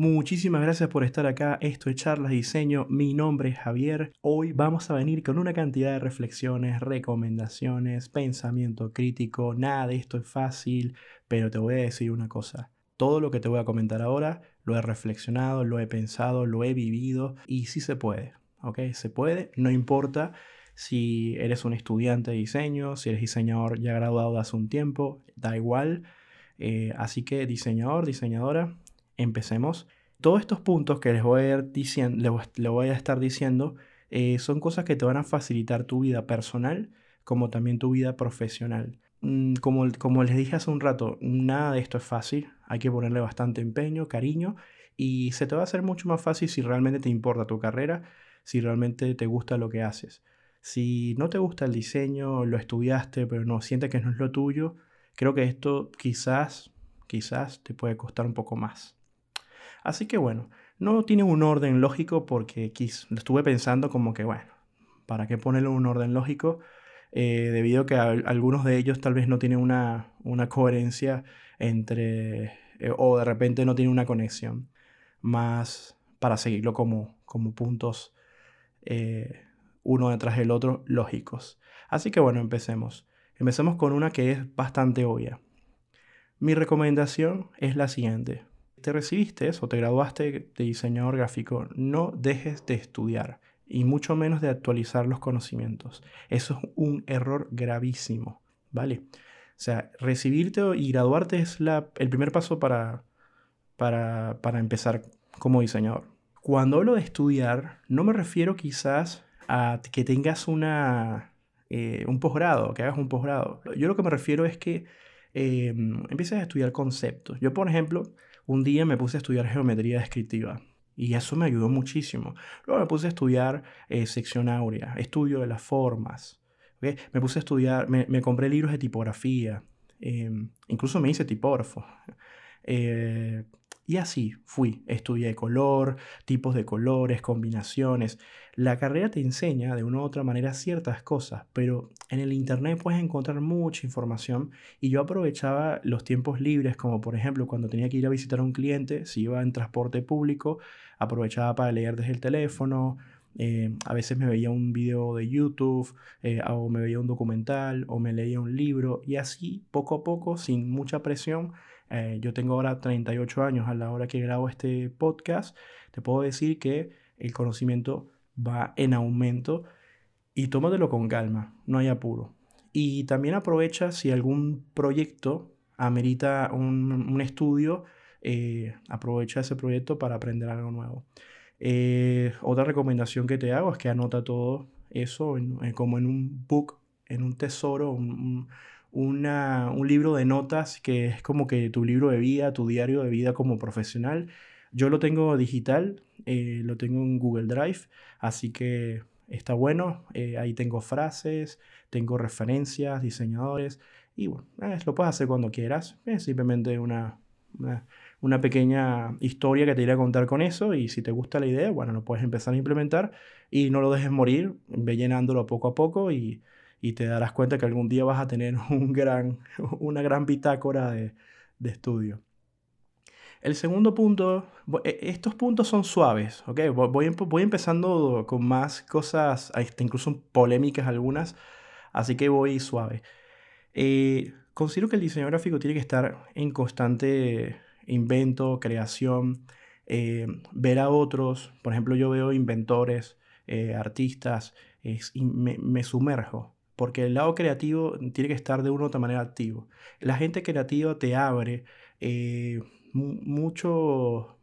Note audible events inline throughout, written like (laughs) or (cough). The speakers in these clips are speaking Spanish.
Muchísimas gracias por estar acá. Esto es Charlas Diseño. Mi nombre es Javier. Hoy vamos a venir con una cantidad de reflexiones, recomendaciones, pensamiento crítico. Nada de esto es fácil, pero te voy a decir una cosa. Todo lo que te voy a comentar ahora lo he reflexionado, lo he pensado, lo he vivido y sí se puede. ¿Ok? Se puede, no importa si eres un estudiante de diseño, si eres diseñador ya graduado hace un tiempo, da igual. Eh, así que diseñador, diseñadora, empecemos. Todos estos puntos que les voy a, diciendo, les voy a estar diciendo eh, son cosas que te van a facilitar tu vida personal como también tu vida profesional. Mm, como, como les dije hace un rato, nada de esto es fácil, hay que ponerle bastante empeño, cariño y se te va a hacer mucho más fácil si realmente te importa tu carrera, si realmente te gusta lo que haces. Si no te gusta el diseño, lo estudiaste, pero no sientes que no es lo tuyo, creo que esto quizás, quizás te puede costar un poco más. Así que bueno, no tiene un orden lógico porque lo estuve pensando como que, bueno, ¿para qué ponerle un orden lógico? Eh, debido a que algunos de ellos tal vez no tienen una, coherencia entre, eh, o de repente no tienen una conexión, más para seguirlo como, como puntos eh, uno detrás del otro lógicos. Así que bueno, empecemos. Empecemos con una que es bastante obvia. Mi recomendación es la siguiente te recibiste o te graduaste de diseñador gráfico, no dejes de estudiar y mucho menos de actualizar los conocimientos. Eso es un error gravísimo, ¿vale? O sea, recibirte y graduarte es la, el primer paso para, para, para empezar como diseñador. Cuando hablo de estudiar, no me refiero quizás a que tengas una, eh, un posgrado, que hagas un posgrado. Yo lo que me refiero es que eh, empieces a estudiar conceptos. Yo, por ejemplo, un día me puse a estudiar geometría descriptiva y eso me ayudó muchísimo. Luego me puse a estudiar eh, sección áurea, estudio de las formas. Me puse a estudiar, me, compré libros de tipografía, em, incluso me hice tipógrafo. Eh, y así fui, estudié color, tipos de colores, combinaciones. La carrera te enseña de una u otra manera ciertas cosas, pero en el Internet puedes encontrar mucha información y yo aprovechaba los tiempos libres, como por ejemplo cuando tenía que ir a visitar a un cliente, si iba en transporte público, aprovechaba para leer desde el teléfono, eh, a veces me veía un video de YouTube, eh, o me veía un documental, o me leía un libro, y así, poco a poco, sin mucha presión, eh, yo tengo ahora 38 años a la hora que grabo este podcast. Te puedo decir que el conocimiento va en aumento y tómatelo con calma, no hay apuro. Y también aprovecha si algún proyecto amerita un, estudio, eh, aprovecha ese proyecto para aprender algo nuevo. Eh, otra recomendación que te hago es que anota todo eso como en un book, en un tesoro, un, un libro de notas que es como que tu libro de vida, tu diario de vida como profesional. Yo lo tengo digital, eh, lo tengo en Google Drive, así que está bueno. Eh, ahí tengo frases, tengo referencias, diseñadores y bueno, eh, lo puedes hacer cuando quieras. Es simplemente una, una, una, pequeña historia que te iré a contar con eso y si te gusta la idea, bueno, lo puedes empezar a implementar y no lo dejes morir, ve llenándolo poco a poco y y te darás cuenta que algún día vas a tener (laughs) un gran, una gran bitácora de, de estudio. El segundo punto, e, estos puntos son suaves, ¿ok? Voy, voy empezando con más cosas, incluso polémicas algunas, así que voy suave. Eh, considero que el diseño gráfico tiene que estar en constante invento, creación, eh, ver a otros, por ejemplo yo veo inventores, eh, artistas, y me, me, sumerjo, porque el lado creativo tiene que estar de una u otra manera activo. La gente creativa te abre eh, mucho,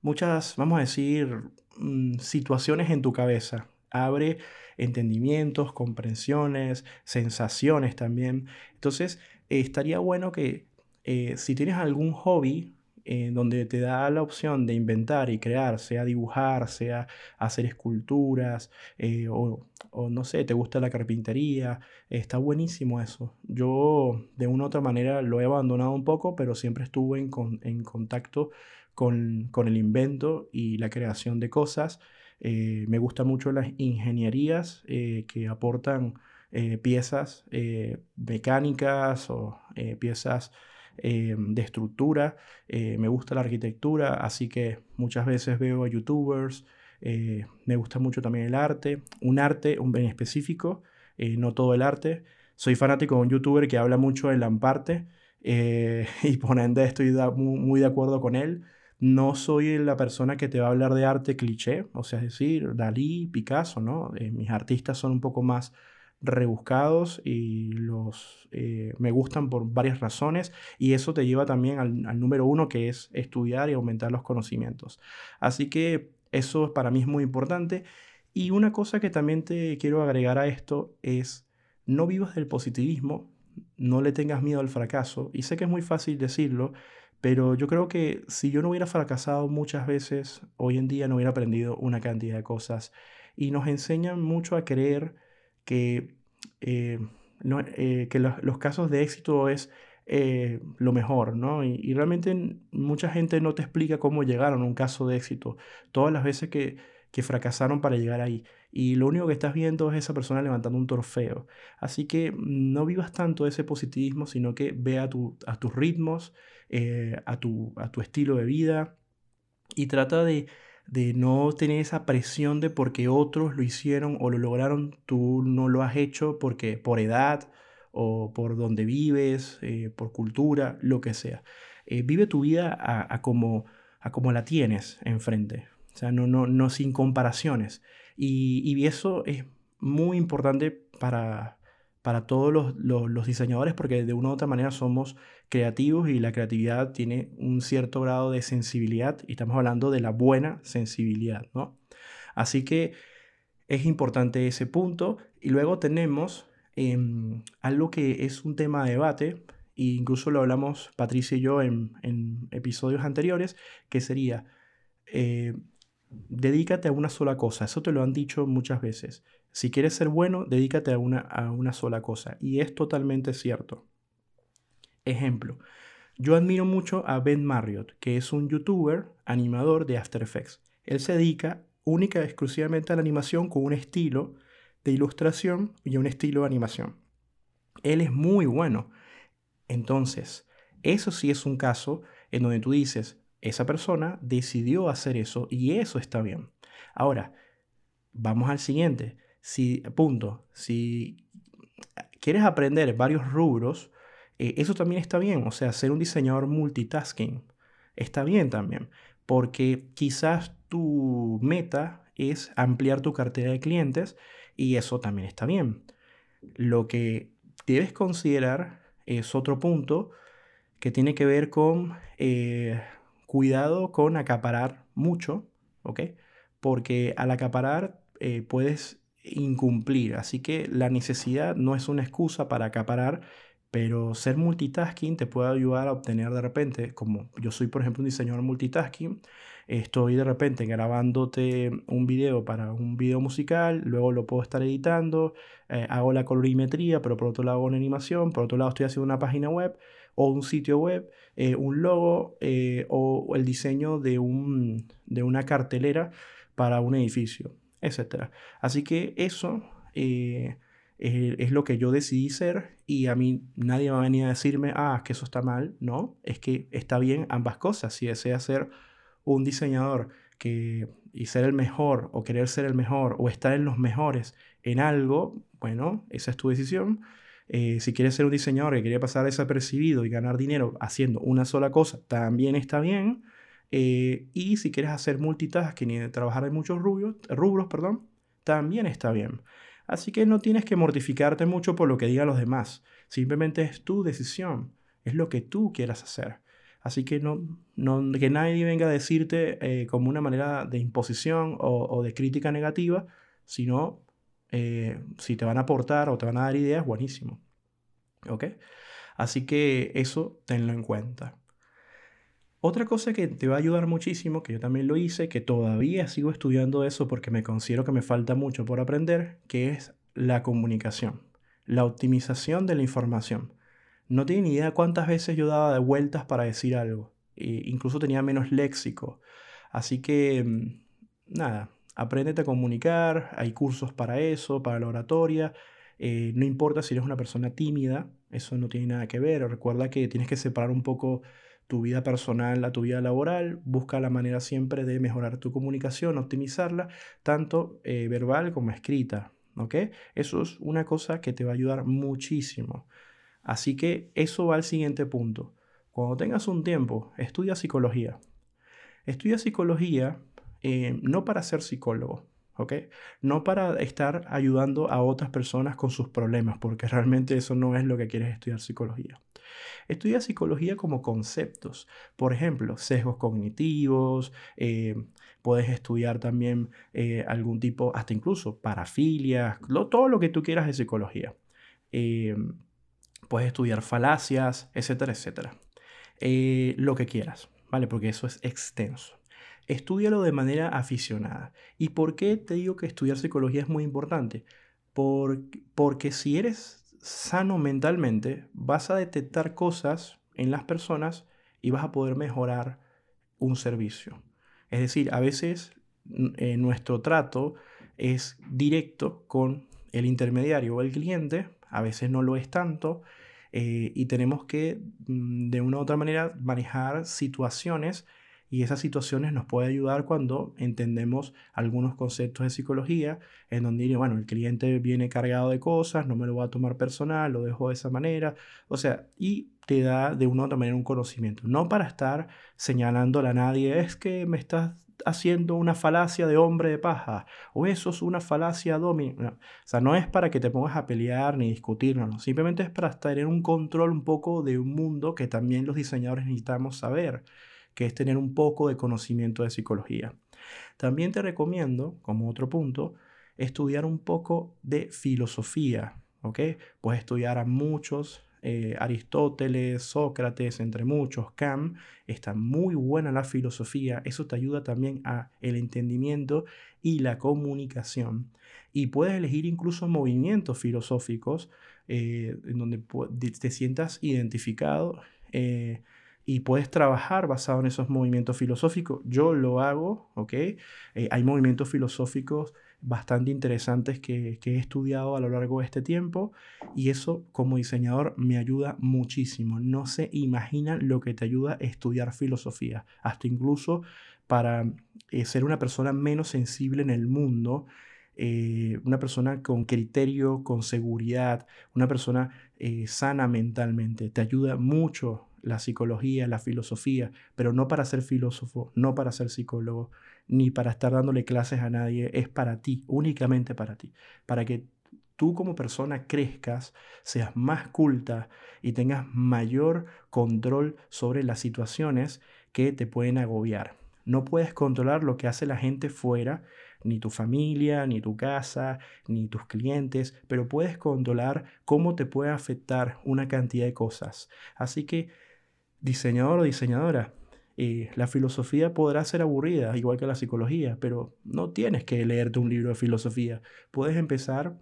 muchas, vamos a decir, mm, situaciones en tu cabeza. Abre entendimientos, comprensiones, sensaciones también. Entonces, estaría bueno que eh, si tienes algún hobby, eh, donde te da la opción de inventar y crear, sea dibujar, sea hacer esculturas, eh, o, no sé, te gusta la carpintería, está buenísimo eso. Yo de una u otra manera lo he abandonado un poco, pero siempre estuve en, contacto con, el invento y la creación de cosas. Eh, me gustan mucho las ingenierías que aportan piezas mecánicas o piezas eh, de estructura, eh, me gusta la arquitectura, así que muchas veces veo a youtubers, me gusta mucho también el arte, un arte un en específico, no todo el arte. Soy fanático de un youtuber que habla mucho de Lamparte (laughs) y por estoy muy de acuerdo con él. No soy la persona que te va a hablar de arte cliché, o sea, es decir, Dalí, Picasso, ¿no? Eh, mis artistas son un poco más rebuscados y los eh, me gustan por varias razones y eso te lleva también al, número uno que es estudiar y aumentar los conocimientos. Así que eso para mí es muy importante y una cosa que también te quiero agregar a esto es no vivas del positivismo, no le tengas miedo al fracaso y sé que es muy fácil decirlo, pero yo creo que si yo no hubiera fracasado muchas veces, hoy en día no hubiera aprendido una cantidad de cosas. Y nos enseñan mucho a creer que, eh, eh, que los casos de éxito es eh, lo mejor, ¿no? Y, realmente mucha gente no te explica cómo llegaron a un caso de éxito. Todas las veces que, que fracasaron para llegar ahí. Y lo único que estás viendo es esa persona levantando un trofeo. Así que no vivas tanto ese positivismo, sino que ve a, tu, a tus ritmos, eh, a, tu, a tu estilo de vida y trata de, de no tener esa presión de porque otros lo hicieron o lo lograron, tú no lo has hecho porque por edad o por donde vives, eh, por cultura, lo que sea. Eh, vive tu vida a, como, la tienes enfrente, o sea, no, sin comparaciones. Y, eso es muy importante para, para todos los, los, diseñadores porque de una u otra manera somos creativos y la creatividad tiene un cierto grado de sensibilidad y estamos hablando de la buena sensibilidad, ¿no? Así que es importante ese punto y luego tenemos em, algo que es un tema de debate e incluso lo hablamos Patricia y yo en, episodios anteriores que sería eh, dedícate a una sola cosa, eso te lo han dicho muchas veces si quieres ser bueno, dedícate a una, a una sola cosa. Y es totalmente cierto. Ejemplo, yo admiro mucho a Ben Marriott, que es un youtuber animador de After Effects. Él se dedica única y exclusivamente a la animación con un estilo de ilustración y un estilo de animación. Él es muy bueno. Entonces, eso sí es un caso en donde tú dices, esa persona decidió hacer eso y eso está bien. Ahora, vamos al siguiente. Si, punto, si quieres aprender varios rubros, eh, eso también está bien. O sea, ser un diseñador multitasking está bien también. Porque quizás tu meta es ampliar tu cartera de clientes y eso también está bien. Lo que debes considerar es otro punto que tiene que ver con eh, cuidado con acaparar mucho, ¿ok? Porque al acaparar eh, puedes incumplir. Así que la necesidad no es una excusa para acaparar, pero ser multitasking te puede ayudar a obtener de repente, como yo soy por ejemplo un diseñador multitasking, estoy de repente grabándote un video para un video musical, luego lo puedo estar editando, eh, hago la colorimetría, pero por otro lado hago una animación, por otro lado estoy haciendo una página web o un sitio web, eh, un logo eh, o el diseño de, un, de una cartelera para un edificio etc. Así que eso es, lo que yo decidí ser y a mí nadie va a venir a decirme, ah, que eso está mal. No, es que está bien ambas cosas. Si deseas ser un diseñador que, y ser el mejor o querer ser el mejor o estar en los mejores en algo, bueno, esa es tu decisión. Eh, si quieres ser un diseñador que quiere pasar desapercibido y ganar dinero haciendo una sola cosa, también está bien. Eh, y si quieres hacer multitasking y trabajar en muchos rubros, rubros, perdón, también está bien. Así que no tienes que mortificarte mucho por lo que digan los demás. Simplemente es tu decisión, es lo que tú quieras hacer. Así que no, no que nadie venga a decirte eh, como una manera de imposición o, de crítica negativa, sino eh, si te van a aportar o te van a dar ideas, buenísimo. ¿Ok? Así que eso tenlo en cuenta. Otra cosa que te va a ayudar muchísimo, que yo también lo hice, que todavía sigo estudiando eso porque me considero que me falta mucho por aprender, que es la comunicación, la optimización de la información. No tiene ni idea cuántas veces yo daba de vueltas para decir algo. E incluso tenía menos léxico. Así que, mm, nada, apréndete a comunicar, hay cursos para eso, para la oratoria. Eh, no importa si eres una persona tímida, eso no tiene nada que ver. Recuerda que tienes que separar un poco tu vida personal a tu vida laboral. Busca la manera siempre de mejorar tu comunicación, optimizarla, tanto eh, verbal como escrita. ¿Ok? Eso es una cosa que te va a ayudar muchísimo. Así que eso va al siguiente punto. Cuando tengas un tiempo, estudia psicología. Estudia psicología eh, no para ser psicólogo, ¿ok? No para estar ayudando a otras personas con sus problemas, porque realmente eso no es lo que quieres estudiar psicología. Estudia psicología como conceptos, por ejemplo, sesgos cognitivos, eh, puedes estudiar también eh, algún tipo, hasta incluso parafilias, todo lo que tú quieras de psicología. Puedes estudiar falacias, etcétera, etcétera. lo que quieras, ¿vale? Porque eso es extenso. Estudialo de manera aficionada. ¿Y por qué te digo que estudiar psicología es muy importante? porque si eres sano mentalmente, vas a detectar cosas en las personas y vas a poder mejorar un servicio. Es decir, a veces eh, nuestro trato es directo con el intermediario o el cliente, a veces no lo es tanto, eh, y tenemos que mm, de una u otra manera manejar situaciones y esas situaciones nos puede ayudar cuando entendemos algunos conceptos de psicología, en donde, bueno, el cliente viene cargado de cosas, no me lo voy a tomar personal, lo dejo de esa manera, o sea, y te da de una u otra manera un conocimiento, no para estar señalándole a nadie, es que me estás haciendo una falacia de hombre de paja, o eso es una falacia domi. O sea, no es para que te pongas a pelear ni discutir, no, simplemente es para tener un control un poco de un mundo que también los diseñadores necesitamos saber que es tener un poco de conocimiento de psicología. También te recomiendo, como otro punto, estudiar un poco de filosofía, ¿ok? Puedes estudiar a muchos, eh, Aristóteles, Sócrates, entre muchos, Kant, está muy buena la filosofía, eso te ayuda también a el entendimiento y la comunicación. Y puedes elegir incluso movimientos filosóficos eh, en donde te sientas identificado eh, y puedes trabajar basado en esos movimientos filosóficos. Yo lo hago, ¿ok? Hay movimientos filosóficos bastante interesantes que, he estudiado a lo largo de este tiempo y eso como diseñador me ayuda muchísimo. No se imaginan lo que te ayuda a estudiar filosofía, hasta incluso para eh, ser una persona menos sensible en el mundo. Eh, una persona con criterio, con seguridad, una persona sana mentalmente. Te ayuda mucho la psicología, la filosofía, pero no para ser filósofo, no para ser psicólogo, ni para estar dándole clases a nadie, es para ti, únicamente para ti, para que tú como persona crezcas, seas más culta y tengas mayor control sobre las situaciones que te pueden agobiar. No puedes controlar lo que hace la gente fuera, ni tu familia, ni tu casa, ni tus clientes, pero puedes controlar cómo te puede afectar una cantidad de cosas. Así que diseñador o diseñadora, la filosofía podrá ser aburrida, igual que la psicología, pero no tienes que leerte un libro de filosofía. Puedes empezar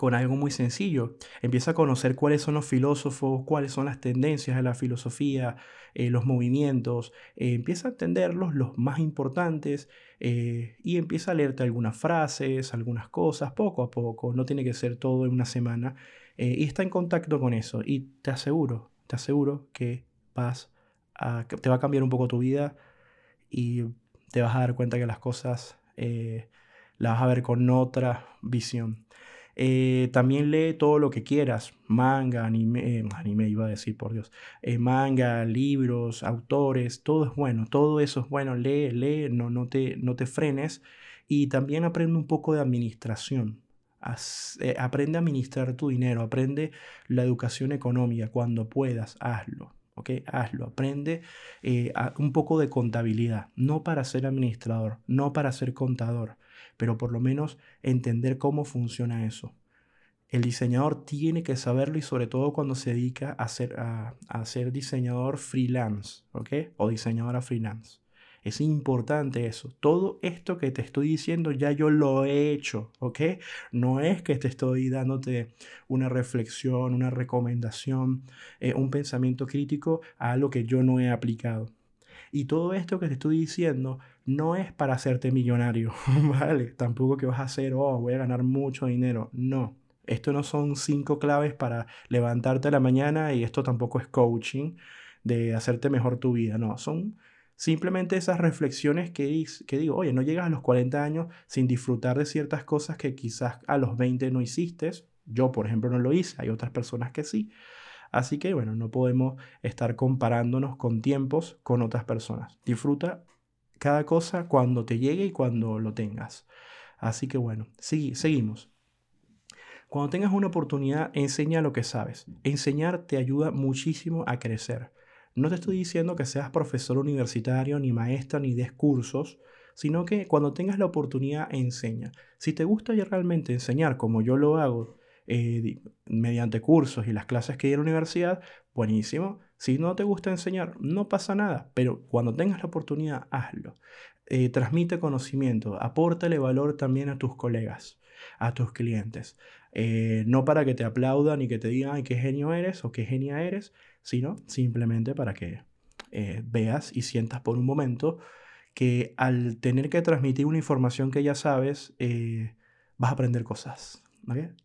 con algo muy sencillo. Empieza a conocer cuáles son los filósofos, cuáles son las tendencias de la filosofía, eh, los movimientos. Eh, empieza a entenderlos, los más importantes, eh, y empieza a leerte algunas frases, algunas cosas, poco a poco. No tiene que ser todo en una semana. y está en contacto con eso. Y te aseguro, te aseguro que vas te va a cambiar un poco tu vida y te vas a dar cuenta que las cosas eh, las vas a ver con otra visión. Eh, también lee todo lo que quieras, manga, anime, eh, anime iba a decir, por Dios, manga, libros, autores, todo es bueno, todo eso es bueno, lee, lee, no, no, te, no te frenes y también aprende un poco de administración. aprende a administrar tu dinero, aprende la educación económica, cuando puedas, hazlo. ¿Ok? Hazlo, aprende eh, un poco de contabilidad, no para ser administrador, no para ser contador, pero por lo menos entender cómo funciona eso. El diseñador tiene que saberlo y sobre todo cuando se dedica a ser, a, a ser diseñador freelance, ¿ok? O diseñadora freelance. Es importante eso. Todo esto que te estoy diciendo ya yo lo he hecho, ¿ok? No es que te estoy dándote una reflexión, una recomendación, eh, un pensamiento crítico a algo que yo no he aplicado. Y todo esto que te estoy diciendo no es para hacerte millonario, (laughs) ¿vale? Tampoco que vas a hacer, oh, voy a ganar mucho dinero. No, Esto no son cinco claves para levantarte a la mañana y esto tampoco es coaching de hacerte mejor tu vida. No, son simplemente esas reflexiones que, digo, oye, no llegas a los 40 años sin disfrutar de ciertas cosas que quizás a los 20 no hiciste. Yo, por ejemplo, no lo hice, hay otras personas que sí. Así que, bueno, no podemos estar comparándonos con tiempos con otras personas. Disfruta cada cosa cuando te llegue y cuando lo tengas. Así que, bueno, seguimos. Cuando tengas una oportunidad, enseña lo que sabes. Enseñar te ayuda muchísimo a crecer. No te estoy diciendo que seas profesor universitario, ni maestra, ni des cursos, sino que cuando tengas la oportunidad, enseña. Si te gusta realmente enseñar como yo lo hago, eh, mediante cursos y las clases que hay en la universidad, buenísimo. Si no te gusta enseñar, no pasa nada, pero cuando tengas la oportunidad, hazlo. Eh, transmite conocimiento, apórtale valor también a tus colegas, a tus clientes. Eh, no para que te aplaudan y que te digan Ay, qué genio eres o qué genia eres, sino simplemente para que veas y sientas por un momento que al tener que transmitir una información que ya sabes, vas a aprender cosas.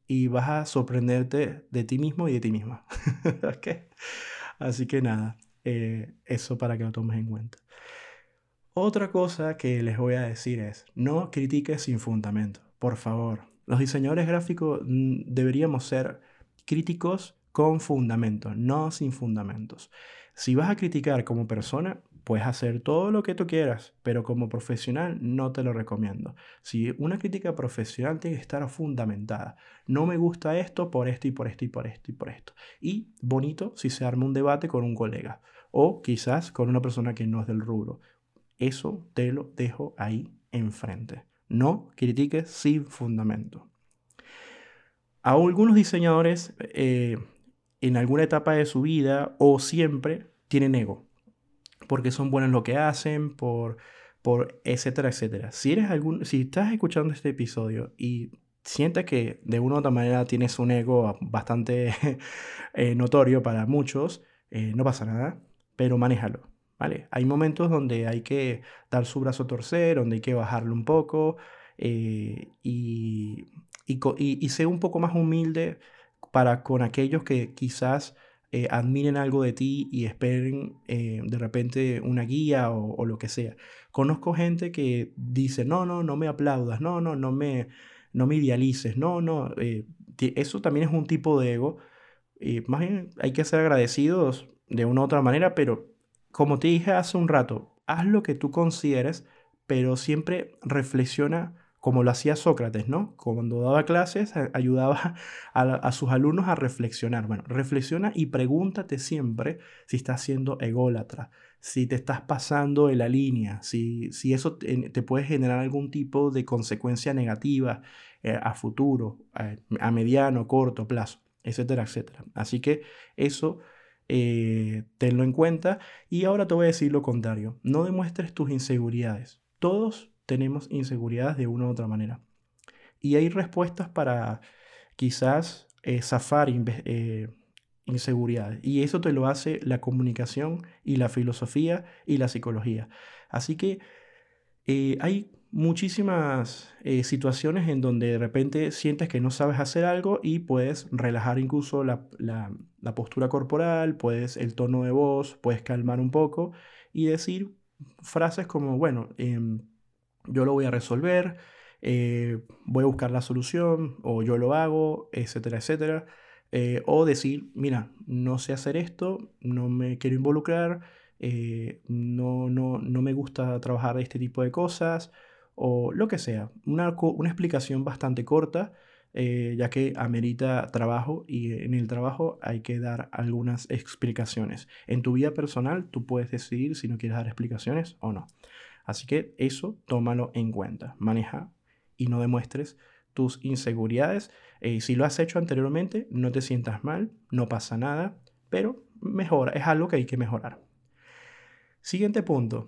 Y vas a sorprenderte de ti mismo y de ti misma. (laughs) Así que nada, eh, eso para que lo tomes en cuenta. Otra cosa que les voy a decir es, no critiques sin fundamento, por favor. Los diseñadores gráficos mm, deberíamos ser críticos con fundamentos, no sin fundamentos. Si vas a criticar como persona, Puedes hacer todo lo que tú quieras, pero como profesional no te lo recomiendo. Si una crítica profesional tiene que estar fundamentada. No me gusta esto por esto y por esto y por esto y por esto. Y bonito si se arma un debate con un colega o quizás con una persona que no es del rubro. Eso te lo dejo ahí enfrente. No critiques sin fundamento. A algunos diseñadores eh, en alguna etapa de su vida o siempre tienen ego porque son buenos en lo que hacen, por, por etcétera, etcétera. Si, eres algún, si estás escuchando este episodio y sientes que de una u otra manera tienes un ego bastante (laughs) eh, notorio para muchos, eh, no pasa nada, pero manéjalo. ¿vale? Hay momentos donde hay que dar su brazo a torcer, donde hay que bajarlo un poco eh, y, y, y, y ser un poco más humilde para con aquellos que quizás eh, admiren algo de ti y esperen eh, de repente una guía o, lo que sea. Conozco gente que dice, no, no, no me aplaudas, no, no, no me, no me idealices, no, no. Eh, eso también es un tipo de ego. más bien hay que ser agradecidos de una u otra manera, pero como te dije hace un rato, haz lo que tú consideres, pero siempre reflexiona como lo hacía Sócrates, ¿no? Cuando daba clases, ayudaba a, sus alumnos a reflexionar. Bueno, reflexiona y pregúntate siempre si estás siendo ególatra, si te estás pasando en la línea, si, si eso te, puede generar algún tipo de consecuencia negativa eh, a futuro, a, mediano, corto plazo, etcétera, etcétera. Así que eso... Eh, tenlo en cuenta y ahora te voy a decir lo contrario, no demuestres tus inseguridades. Todos tenemos inseguridades de una u otra manera. Y hay respuestas para quizás eh, zafar eh, inseguridades. Y eso te lo hace la comunicación y la filosofía y la psicología. Así que eh, hay muchísimas situaciones en donde de repente sientes que no sabes hacer algo y puedes relajar incluso la, la postura corporal, puedes el tono de voz, puedes calmar un poco y decir frases como, bueno, em, yo lo voy a resolver, eh, voy a buscar la solución, o yo lo hago, etcétera, etcétera. Eh, o decir, mira, no sé hacer esto, no me quiero involucrar, eh, no, no, no, me gusta trabajar este tipo de cosas, o lo que sea. Una, una explicación bastante corta, ya que amerita trabajo y en el trabajo hay que dar algunas explicaciones. En tu vida personal tú puedes decidir si no quieres dar explicaciones o no. Así que eso tómalo en cuenta. Maneja y no demuestres tus inseguridades. Eh, si lo has hecho anteriormente, no te sientas mal, no pasa nada, pero mejora, es algo que hay que mejorar. Siguiente punto.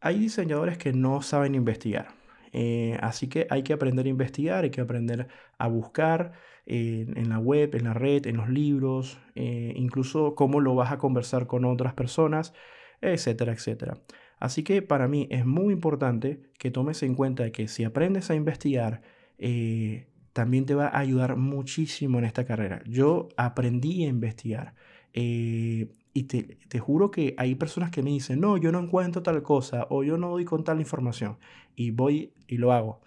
hay diseñadores que no saben investigar. Eh, así que hay que aprender a investigar, hay que aprender a buscar eh, en la web, en la red, en los libros, incluso cómo lo vas a conversar con otras personas etcétera, etcétera. Así que para mí es muy importante que tomes en cuenta que si aprendes a investigar, eh, también te va a ayudar muchísimo en esta carrera. Yo aprendí a investigar. Eh, y te, te, juro que hay personas que me dicen, no, yo no encuentro tal cosa o yo no doy con tal información. Y voy y lo hago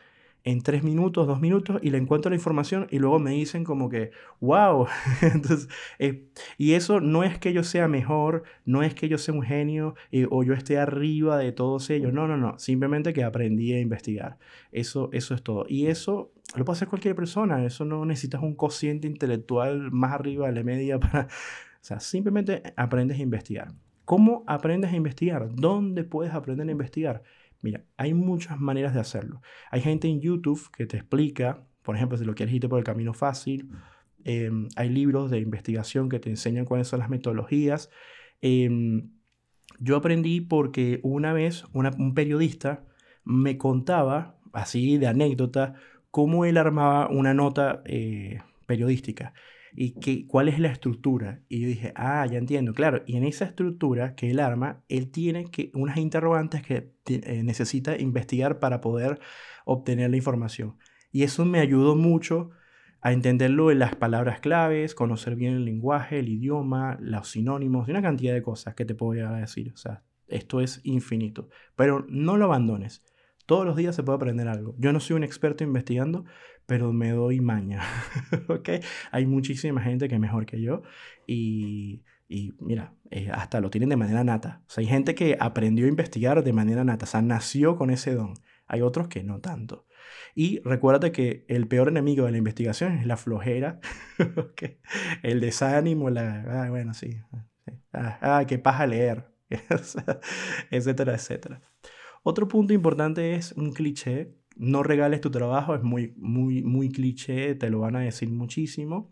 en tres minutos, dos minutos y le encuentro la información y luego me dicen como que, wow. (laughs) Entonces, eh, y eso no es que yo sea mejor, no es que yo sea un genio o yo esté arriba de todos ellos, no, no, no, simplemente que aprendí a investigar. Eso, eso es todo. Y eso lo puede hacer cualquier persona, eso no necesitas un cociente intelectual más arriba de la media (laughs) para... O sea, simplemente aprendes a investigar. ¿Cómo aprendes a investigar? ¿Dónde puedes aprender a investigar? Mira, hay muchas maneras de hacerlo. Hay gente en YouTube que te explica, por ejemplo, si lo quieres irte por el camino fácil, em, hay libros de investigación que te enseñan cuáles son las metodologías. Em, yo aprendí porque una vez un periodista me contaba, así de anécdota, cómo él armaba una nota eh, periodística y que, cuál es la estructura. Y yo dije, ah, ya entiendo, claro. Y en esa estructura que él arma, él tiene que, unas interrogantes que eh, necesita investigar para poder obtener la información. Y eso me ayudó mucho a entenderlo en las palabras claves, conocer bien el lenguaje, el idioma, los sinónimos y una cantidad de cosas que te puedo decir. O sea, esto es infinito. Pero no lo abandones. Todos los días se puede aprender algo. Yo no soy un experto investigando, pero me doy maña. (laughs) ¿Ok? Hay muchísima gente que es mejor que yo y, y mira, eh, hasta lo tienen de manera nata. Hay gente que aprendió a investigar de manera nata, o sea, nació con ese don. Hay otros que no tanto. Y recuérdate que el peor enemigo de la investigación es la flojera, (laughs) ¿okay? el desánimo, la... Ah, bueno, sí. Ah, ah, qué paja leer, (laughs) etcétera, etcétera. Otro punto importante es un cliché no regales tu trabajo, es muy, muy, muy cliché, te lo van a decir muchísimo.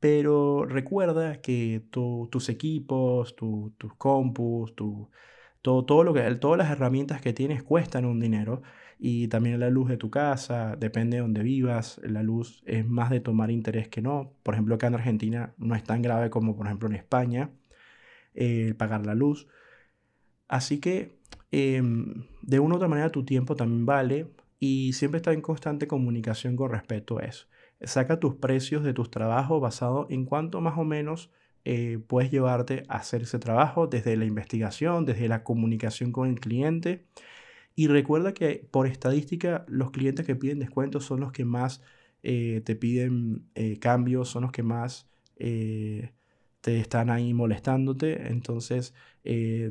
Pero recuerda que tus equipos, tus compus, tu, todo, todo lo que, todas las herramientas que tienes cuestan un dinero. Y también la luz de tu casa, depende de donde vivas, la luz es más de tomar interés que no. Por ejemplo, acá en Argentina no es tan grave como por ejemplo en España el pagar la luz. Así que em, de una u otra manera tu tiempo también vale y siempre está en constante comunicación con respecto a eso. Saca tus precios de tus trabajos basado en cuánto más o menos eh, puedes llevarte a hacer ese trabajo desde la investigación, desde la comunicación con el cliente. Y recuerda que por estadística los clientes que piden descuentos son los que más eh, te piden eh, cambios, son los que más te están ahí molestándote. Entonces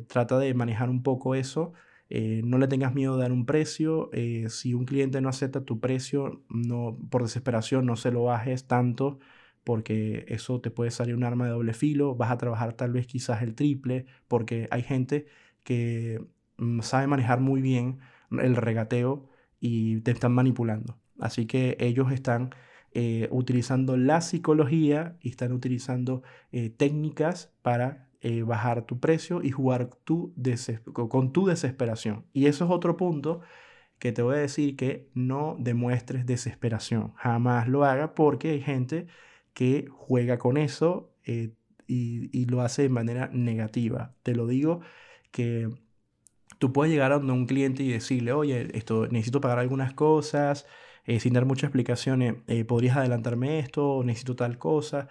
trata de manejar un poco eso eh, no le tengas miedo de dar un precio. Eh, si un cliente no acepta tu precio, no, por desesperación no se lo bajes tanto porque eso te puede salir un arma de doble filo. Vas a trabajar tal vez quizás el triple porque hay gente que mm, sabe manejar muy bien el regateo y te están manipulando. Así que ellos están eh, utilizando la psicología y están utilizando técnicas para eh, bajar tu precio y jugar tu con tu desesperación. Y eso es otro punto que te voy a decir que no demuestres desesperación. Jamás lo haga porque hay gente que juega con eso eh, y, lo hace de manera negativa. Te lo digo que tú puedes llegar a un cliente y decirle, oye, esto, necesito pagar algunas cosas, eh, sin dar muchas explicaciones, podrías adelantarme esto, necesito tal cosa.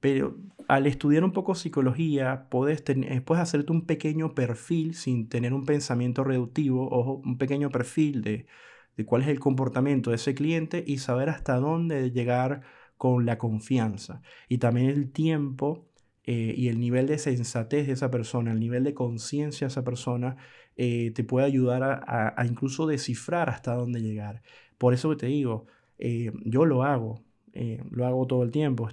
Pero al estudiar un poco psicología, puedes, eh, puedes hacerte un pequeño perfil sin tener un pensamiento reductivo, o un pequeño perfil de, de cuál es el comportamiento de ese cliente y saber hasta dónde llegar con la confianza. Y también el tiempo eh, y el nivel de sensatez de esa persona, el nivel de conciencia de esa persona, eh, te puede ayudar a, a, incluso descifrar hasta dónde llegar. Por eso te digo, yo lo hago. Eh, lo hago todo el tiempo,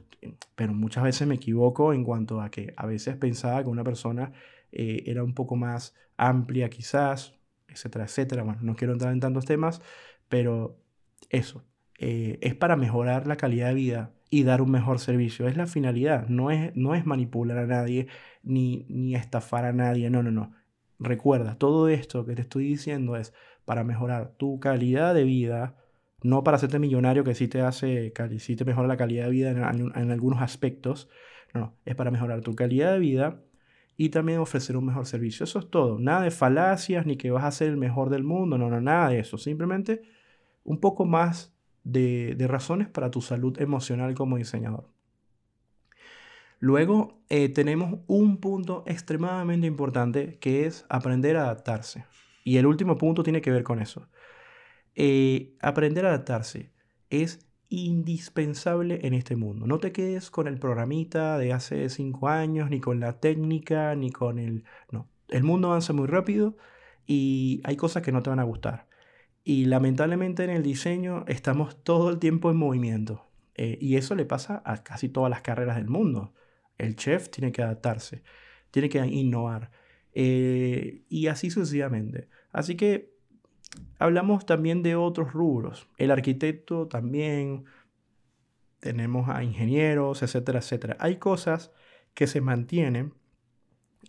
pero muchas veces me equivoco en cuanto a que a veces pensaba que una persona eh, era un poco más amplia quizás, etcétera, etcétera. Bueno, no quiero entrar en tantos temas, pero eso, eh, es para mejorar la calidad de vida y dar un mejor servicio. Es la finalidad, no es, no es manipular a nadie ni, ni estafar a nadie, no, no, no. Recuerda, todo esto que te estoy diciendo es para mejorar tu calidad de vida, no para hacerte millonario que sí te hace, sí te mejora la calidad de vida en, algunos aspectos, no, es para mejorar tu calidad de vida y también ofrecer un mejor servicio. Eso es todo, nada de falacias ni que vas a ser el mejor del mundo, no, no, nada de eso, simplemente un poco más de, razones para tu salud emocional como diseñador. Luego eh, tenemos un punto extremadamente importante que es aprender a adaptarse. Y el último punto tiene que ver con eso. Eh, aprender a adaptarse es indispensable en este mundo. No te quedes con el programita de hace cinco años, ni con la técnica, ni con el... No, el mundo avanza muy rápido y hay cosas que no te van a gustar. Y lamentablemente en el diseño estamos todo el tiempo en movimiento. Eh, y eso le pasa a casi todas las carreras del mundo. El chef tiene que adaptarse, tiene que innovar. Eh, y así sucesivamente. Así que hablamos también de otros rubros. El arquitecto también. Tenemos a ingenieros, etcétera, etcétera. Hay cosas que se mantienen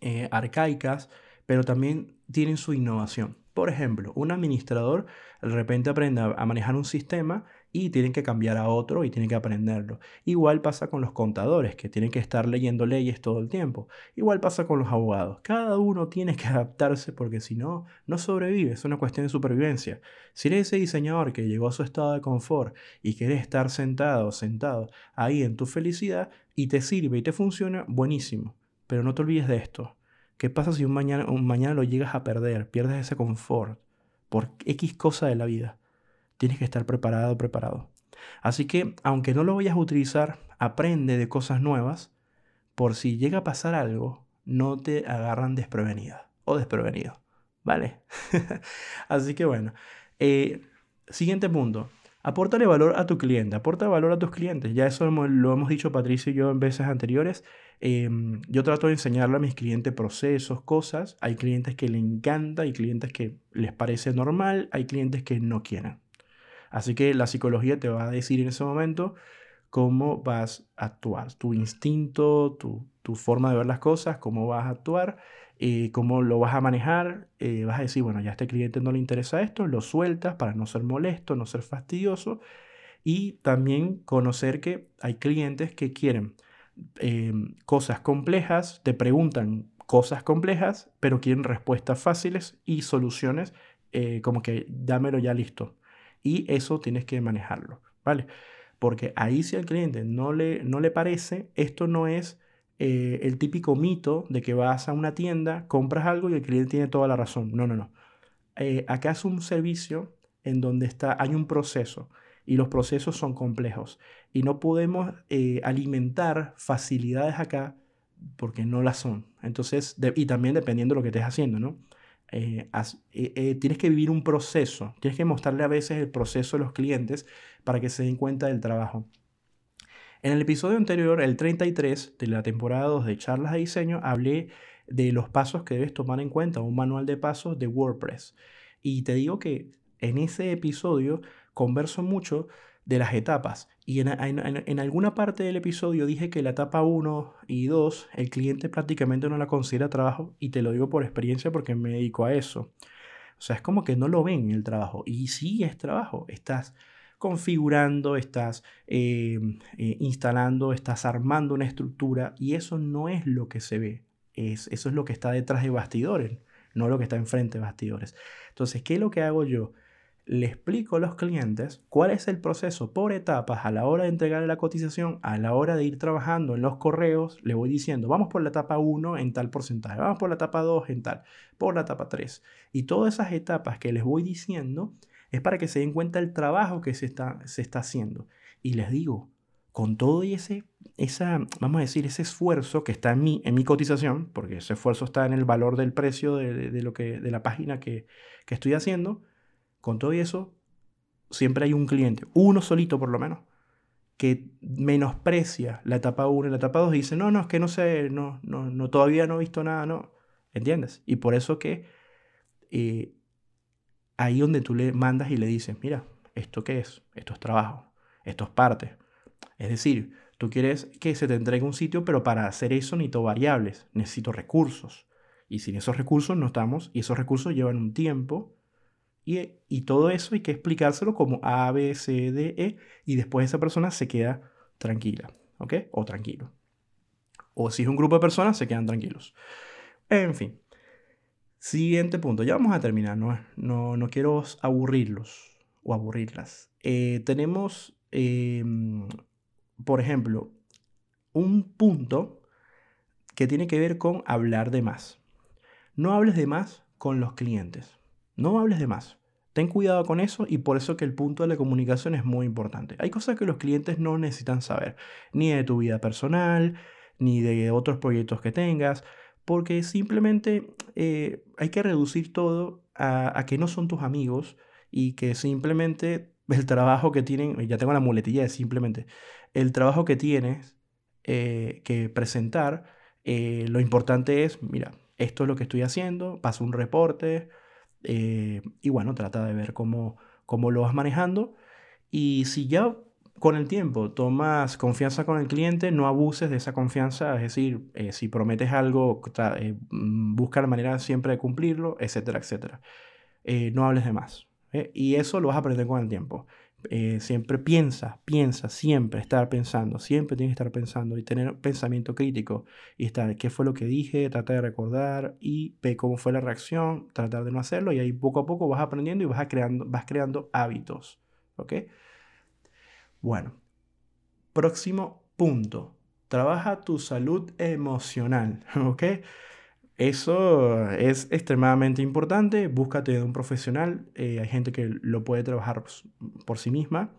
eh, arcaicas, pero también tienen su innovación. Por ejemplo, un administrador de repente aprende a manejar un sistema y tienen que cambiar a otro y tienen que aprenderlo. Igual pasa con los contadores, que tienen que estar leyendo leyes todo el tiempo. Igual pasa con los abogados. Cada uno tiene que (laughs) adaptarse porque si no, no sobrevive. Es una cuestión de supervivencia. Si eres ese diseñador que llegó a su estado de confort y quieres estar sentado sentado ahí en tu felicidad y te sirve y te funciona, buenísimo. Pero no te olvides de esto. ¿Qué pasa si mañana, un mañana lo llegas a perder? Pierdes ese confort por X cosa de la vida tienes que estar preparado, preparado. Así que, aunque no lo vayas a utilizar, aprende de cosas nuevas por si llega a pasar algo, no te agarran desprevenida o desprevenido. ¿Vale? (laughs) Así que bueno. Eh, siguiente punto. Apórtale valor a tu cliente, aporta valor a tus clientes. Ya eso lo hemos dicho Patricia y yo en veces anteriores. Em, yo trato de enseñarle a mis clientes procesos, cosas. Hay clientes que le encanta, hay clientes que les parece normal, hay clientes que no quieren. Así que la psicología te va a decir en ese momento cómo vas a actuar, tu instinto, tu, forma de ver las cosas, cómo vas a actuar, eh, cómo lo vas a manejar. Eh, vas a decir, bueno, ya a este cliente no le interesa esto, lo sueltas para no ser molesto, no ser fastidioso. Y también conocer que hay clientes que quieren eh, cosas complejas, te preguntan cosas complejas, pero quieren respuestas fáciles y soluciones como que dámelo ya listo. Y eso tienes que manejarlo, ¿vale? Porque ahí si al cliente no le, no le parece, esto no es eh, el típico mito de que vas a una tienda, compras algo y el cliente tiene toda la razón. No, no, no. Eh, acá es un servicio en donde está, hay un proceso y los procesos son complejos y no podemos eh, alimentar facilidades acá porque no las son. Entonces, y también dependiendo de lo que estés haciendo, ¿no? Eh, eh, eh, tienes que vivir un proceso, tienes que mostrarle a veces el proceso a los clientes para que se den cuenta del trabajo. En el episodio anterior, el 33 de la temporada 2 de charlas de diseño, hablé de los pasos que debes tomar en cuenta, un manual de pasos de WordPress. Y te digo que en ese episodio converso mucho de las etapas. Y en, alguna parte del episodio dije que la etapa 1 y 2 el cliente prácticamente no la considera trabajo y te lo digo por experiencia porque me dedico a eso. O sea, es como que no lo ven el trabajo y sí es trabajo. Estás configurando, estás eh, eh, instalando, estás armando una estructura y eso no es lo que se ve. Es, eso es lo que está detrás de bastidores, no lo que está enfrente de bastidores. Entonces, ¿qué es lo que hago yo? Le explico a los clientes cuál es el proceso por etapas a la hora de entregar la cotización, a la hora de ir trabajando en los correos, le voy diciendo, vamos por la etapa 1 en tal porcentaje, vamos por la etapa 2 en tal, por la etapa 3. Y todas esas etapas que les voy diciendo es para que se den cuenta el trabajo que se está, se está haciendo. Y les digo, con todo y ese, esa, vamos a decir, ese esfuerzo que está en mi, en mi cotización, porque ese esfuerzo está en el valor del precio de, lo que, de la página que, que estoy haciendo, con todo eso, siempre hay un cliente, uno solito por lo menos, que menosprecia la etapa 1 y la etapa 2 y dice, no, no, es que no sé, no, no, no todavía no he visto nada, no. ¿Entiendes? Y por eso que eh, ahí donde tú le mandas y le dices, mira, ¿esto qué es? Esto es trabajo, esto es parte. Es decir, tú quieres que se te entregue un sitio, pero para hacer eso necesito variables, necesito recursos. Y sin esos recursos no estamos, y esos recursos llevan un tiempo y, todo eso hay que explicárselo como A, B, C, D, E, y después esa persona se queda tranquila, ¿ok? O tranquilo. O si es un grupo de personas, se quedan tranquilos. En fin. Siguiente punto. Ya vamos a terminar, no, no, no quiero aburrirlos. o aburrirlas. Eh, tenemos, em, por ejemplo, un punto que tiene que ver con hablar de más. No hables de más con los clientes. No hables de más. Ten cuidado con eso y por eso que el punto de la comunicación es muy importante. Hay cosas que los clientes no necesitan saber, ni de tu vida personal, ni de otros proyectos que tengas, porque simplemente eh, hay que reducir todo a, que no son tus amigos y que simplemente (laughs) el trabajo que tienen, ya tengo la muletilla de simplemente, el trabajo que tienes eh, que presentar, eh, lo importante es, mira, esto es lo que estoy haciendo, paso un reporte y bueno, trata de ver cómo, cómo lo vas manejando y si ya con el tiempo tomas confianza con el cliente, no abuses de esa confianza, es decir, eh, si prometes algo, eh, mm, busca la manera siempre de cumplirlo, etcétera, etcétera. Eh, no hables de más. Y eso lo vas a aprender con el tiempo. Siempre piensa, piensa, siempre estar pensando, siempre tienes que estar pensando y tener pensamiento crítico y estar, ¿qué fue lo que dije? Trata de recordar y ve cómo fue la reacción, tratar de no hacerlo y ahí poco a poco vas aprendiendo y vas, creando, vas creando hábitos. ¿Ok? Bueno, próximo punto. Trabaja tu salud emocional, (laughs) ¿ok? Eso es extremadamente importante. Búscate de un profesional. Eh, hay gente que lo puede trabajar por sí misma,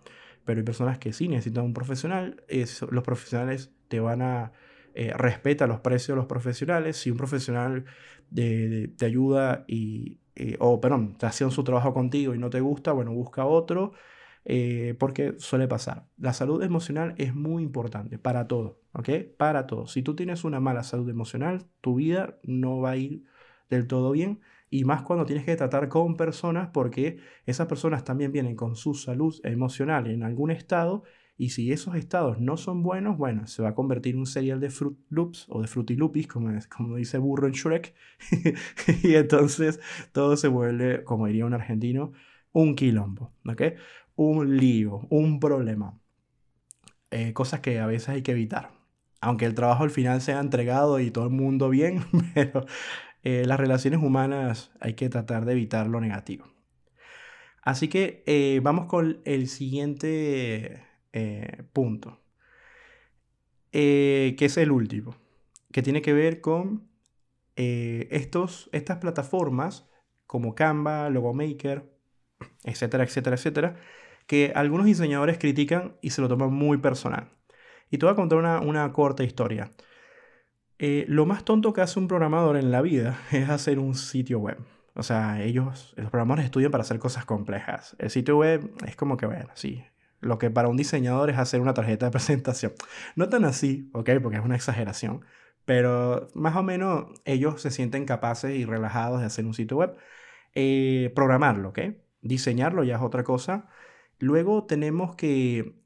pero hay personas que sí necesitan un profesional. los profesionales te van a... Eh, respeta los precios de los profesionales. Si un profesional te ayuda y... Eh, o, perdón, te haciendo su trabajo contigo y no te gusta, bueno, busca otro. Eh, porque suele pasar. La salud emocional es muy importante para todo, ¿ok? Para todo. Si tú tienes una mala salud emocional, tu vida no va a ir del todo bien y más cuando tienes que tratar con personas porque esas personas también vienen con su salud emocional en algún estado y si esos estados no son buenos, bueno, se va a convertir en un serial de Fruit Loops o de Fruity Loopies, como, como dice Burro en Shrek. (laughs) y entonces todo se vuelve, como diría un argentino, un quilombo. ¿ok? Un lío, un problema. Eh, cosas que a veces hay que evitar. Aunque el trabajo al final sea entregado y todo el mundo bien, (laughs) pero eh, las relaciones humanas hay que tratar de evitar lo negativo. Así que eh, vamos con el siguiente punto, que es el último, que tiene que ver con estos, estas plataformas como Canva, Logomaker, etcétera, etcétera, etcétera, que algunos diseñadores critican y se lo toman muy personal. Y te voy a contar una, corta historia. Eh, lo más tonto que hace un programador en la vida (laughs) es hacer un sitio web. O sea, ellos, los programadores estudian para hacer cosas complejas. El sitio web es como que, bueno, sí, lo que para un diseñador es hacer una tarjeta de (laughs) presentación. No tan así, ¿ok? Porque es una exageración. Pero más o menos ellos se sienten capaces y relajados de hacer un sitio web. Eh, programarlo, ¿ok? Diseñarlo ya es otra cosa. Luego tenemos que,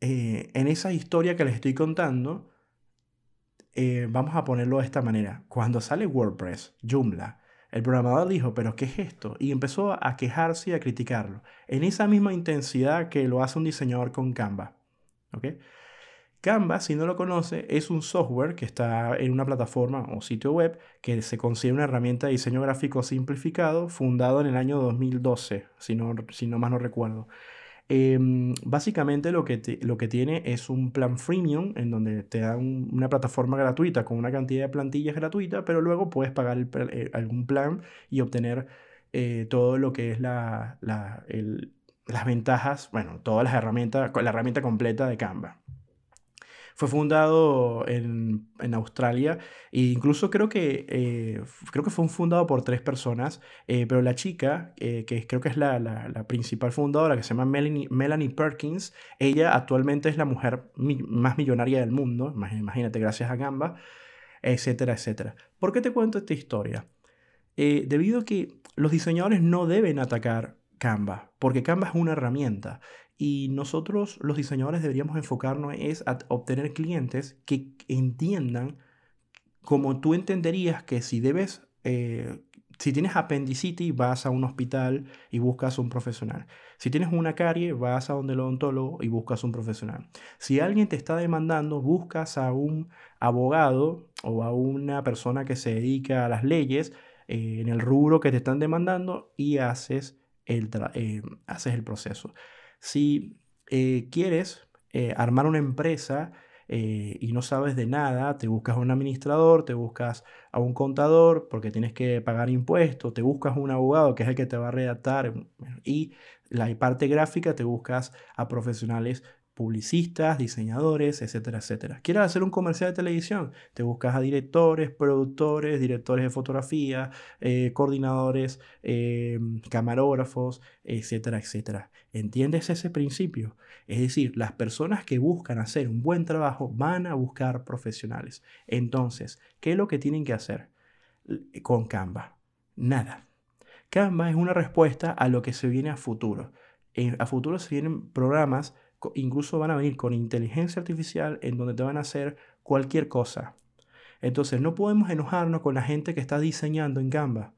eh, en esa historia que les estoy contando, eh, vamos a ponerlo de esta manera. Cuando sale WordPress, Joomla, el programador dijo, pero ¿qué es esto? Y empezó a quejarse y a criticarlo, en esa misma intensidad que lo hace un diseñador con Canva. Canva, si no lo conoce, es un software que está en una plataforma o sitio web que se considera una herramienta de diseño gráfico simplificado fundado en el año 2012, si no, si no más no recuerdo. Em, básicamente lo que, lo que tiene es un plan freemium en donde te dan una plataforma gratuita con una cantidad de plantillas gratuita, pero luego puedes pagar eh, algún plan y obtener eh, todo lo que es la, las ventajas, bueno, todas las herramientas, la herramienta completa de Canva. Fue fundado en, Australia e incluso creo que, eh, creo que fue fundado por tres personas, eh, pero la chica, eh, que creo que es la, principal fundadora, que se llama Melanie, Melanie Perkins, ella actualmente es la mujer más millonaria del mundo, imagínate, gracias a Gamba, etcétera, etcétera. ¿Por qué te cuento esta historia? debido a que los diseñadores no deben atacar Canva, porque Canva es una herramienta y nosotros los diseñadores deberíamos enfocarnos es obtener clientes que entiendan como tú entenderías que si debes, eh, si tienes apendicitis vas a un hospital y buscas un profesional. Si tienes una carie vas a donde el odontólogo y buscas un profesional. Si alguien te está demandando buscas a un abogado o a una persona que se dedica a las leyes eh, en el rubro que te están demandando y haces el eh, haces el proceso. Si eh, quieres eh, armar una empresa y no sabes de nada, te buscas un administrador, te buscas a un contador porque tienes que pagar impuestos, te buscas un abogado que es el que te va a redactar y la parte gráfica te buscas a profesionales publicistas, diseñadores, etcétera, etcétera. ¿Quieres hacer un comercial de televisión? Te buscas a directores, productores, directores de fotografía, eh, coordinadores, eh, camarógrafos, etcétera, etcétera. ¿Entiendes ese principio? Es decir, las personas que buscan hacer un buen trabajo van a buscar profesionales. Entonces, ¿qué es lo que tienen que hacer con Canva? Nada. Canva es una respuesta a lo que se viene a futuro. a futuro se vienen programas incluso van a venir con inteligencia artificial en donde te van a hacer cualquier cosa. Entonces no podemos enojarnos con la gente que está diseñando en Canva.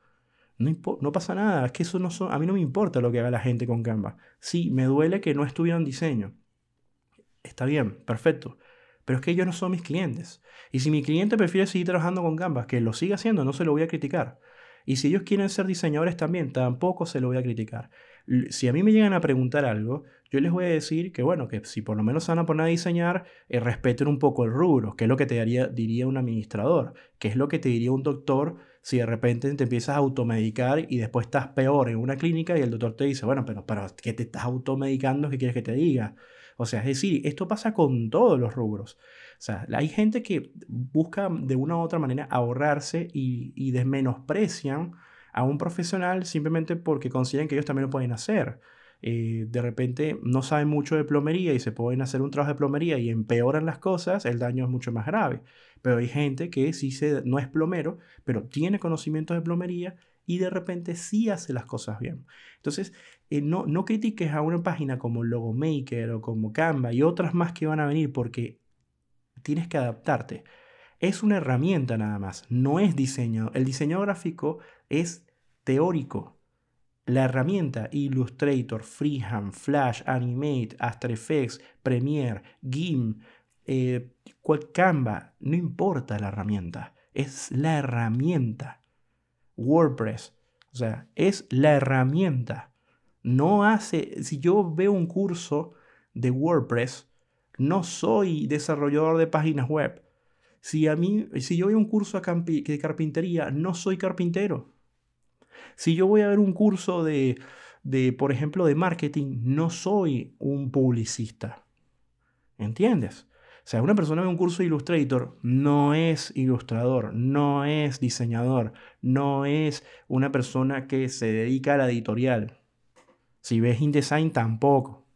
No, pasa nada, es que eso no son, a mí no me importa lo que haga la gente con Canva. Sí, me duele que no estuvieran diseño. Está bien, perfecto. Pero es que ellos no son mis clientes. Y si mi cliente prefiere seguir trabajando con Canva, que lo siga haciendo, no se lo voy a criticar. Y si ellos quieren ser diseñadores también, tampoco se lo voy a criticar. Si a mí me llegan a preguntar algo, yo les voy a decir que, bueno, que si por lo menos se van a poner a diseñar, eh, respeten un poco el rubro, que es lo que te diría un administrador, que es lo que te diría un doctor si de repente te empiezas a automedicar y después estás peor en una clínica y el doctor te dice, bueno, pero, pero ¿qué te estás automedicando? ¿Qué quieres que te diga? O sea, es decir, esto pasa con todos los rubros. O sea, hay gente que busca de una u otra manera ahorrarse y, y desmenosprecian a un profesional simplemente porque consideran que ellos también lo pueden hacer. Eh, de repente no saben mucho de plomería y se pueden hacer un trabajo de plomería y empeoran las cosas, el daño es mucho más grave. Pero hay gente que sí se, no es plomero, pero tiene conocimientos de plomería y de repente sí hace las cosas bien. Entonces, eh, no, no critiques a una página como Logomaker o como Canva y otras más que van a venir porque tienes que adaptarte. Es una herramienta nada más, no es diseño. El diseño gráfico es teórico. La herramienta Illustrator, Freehand, Flash, Animate, After Effects, Premiere, GIMP, eh, Canva, no importa la herramienta, es la herramienta. WordPress, o sea, es la herramienta. No hace, si yo veo un curso de WordPress, no soy desarrollador de páginas web. Si a mí, si yo veo un curso de carpintería, no soy carpintero. Si yo voy a ver un curso de, de, por ejemplo, de marketing, no soy un publicista. ¿Entiendes? O sea, una persona ve un curso de Illustrator no es ilustrador, no es diseñador, no es una persona que se dedica a la editorial. Si ves InDesign tampoco.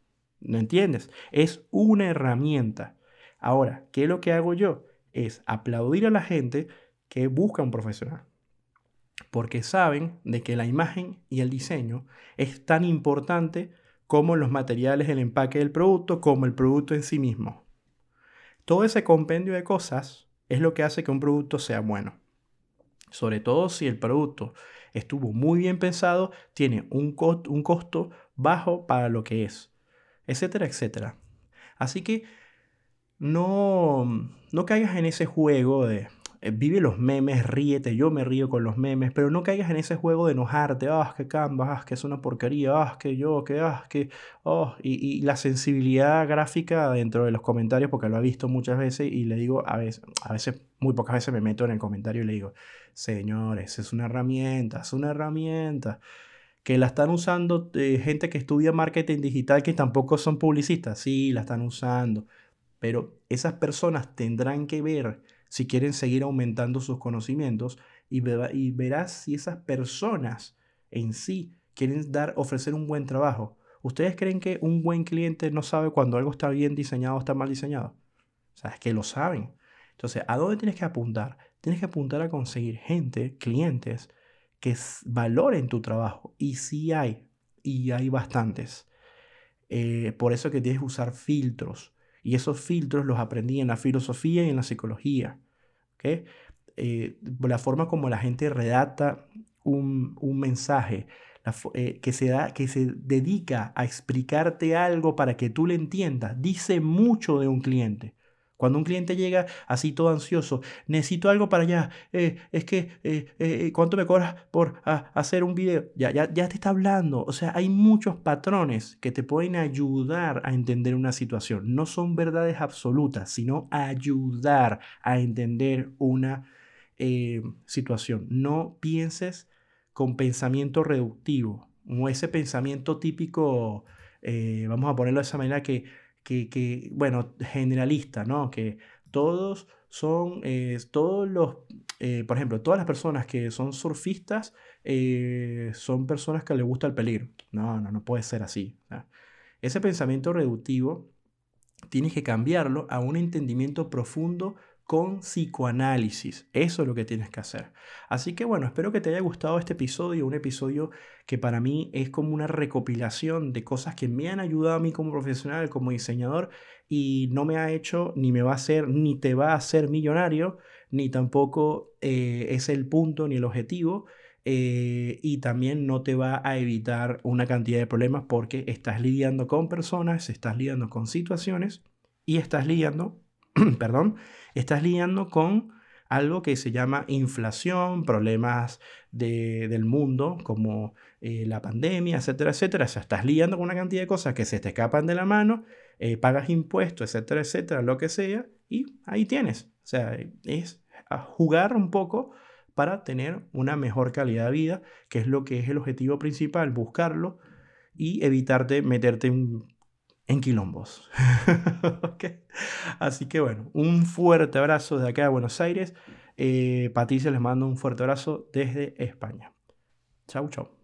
¿No entiendes? Es una herramienta. Ahora, ¿qué es lo que hago yo? Es aplaudir a la gente que busca un profesional porque saben de que la imagen y el diseño es tan importante como los materiales, el empaque del producto, como el producto en sí mismo. Todo ese compendio de cosas es lo que hace que un producto sea bueno. Sobre todo si el producto estuvo muy bien pensado, tiene un, costo bajo para lo que es, etcétera, etcétera. Así que no, no caigas en ese juego de, vive los memes, ríete, yo me río con los memes, pero no caigas en ese juego de enojarte, ah, que Canva, ah, que es una porquería, ah, que yo, que, ah, que, oh, y, la sensibilidad gráfica dentro de los comentarios, porque lo he visto muchas veces y le digo, a veces, a veces, muy pocas veces me meto en el comentario y le digo, señores, es una herramienta, es una herramienta que la están usando eh, gente que estudia marketing digital que tampoco son publicistas, sí, la están usando, pero esas personas tendrán que ver si quieren seguir aumentando sus conocimientos y, verás si esas personas en sí quieren dar, ofrecer un buen trabajo. ¿Ustedes creen que un buen cliente no sabe cuando algo está bien diseñado o está mal diseñado? O sea, es que lo saben. Entonces, ¿a dónde tienes que apuntar? Tienes que apuntar a conseguir gente, clientes, que valoren tu trabajo. Y sí hay, y hay bastantes. Eh, por eso que tienes que usar filtros. Y esos filtros los aprendí en la filosofía y en la psicología. Eh, la forma como la gente redacta un, mensaje, eh, que, se da, que se dedica a explicarte algo para que tú le entiendas, dice mucho de un cliente. Cuando un cliente llega así todo ansioso, necesito algo para allá, eh, es que, eh, eh, ¿cuánto me cobras por hacer un video? Ya, ya, ya te está hablando. O sea, hay muchos patrones que te pueden ayudar a entender una situación. No son verdades absolutas, sino ayudar a entender una situación. No pienses con pensamiento reductivo o ese pensamiento típico, vamos a ponerlo de esa manera que que, bueno, generalista, ¿no? Que todos son, eh, todos los, eh, por ejemplo, todas las personas que son surfistas eh, son personas que les gusta el peligro. No, no, no puede ser así. Ese pensamiento reductivo tienes que cambiarlo a un entendimiento profundo con psicoanálisis. Eso es lo que tienes que hacer. Así que bueno, espero que te haya gustado este episodio, un episodio que para mí es como una recopilación de cosas que me han ayudado a mí como profesional, como diseñador, y no me ha hecho, ni me va a hacer, ni te va a hacer millonario, ni tampoco eh, es el punto ni el objetivo. Eh, y también no te va a evitar una cantidad de problemas porque estás lidiando con personas, estás lidiando con situaciones y estás lidiando, (clears throat) perdón, estás lidiando con algo que se llama inflación, problemas del mundo como eh, la pandemia, etcétera, etcétera. O sea, estás lidiando con una cantidad de cosas que se te escapan de la mano, eh, pagas impuestos, etcétera, etcétera, lo que sea, y ahí tienes. O sea, es jugar un poco para tener una mejor calidad de vida, que es lo que es el objetivo principal, buscarlo y evitarte meterte en en quilombos. (laughs) Así que bueno, un fuerte abrazo de acá de Buenos Aires. Eh, Patricia les mando un fuerte abrazo desde España. Chau, chau.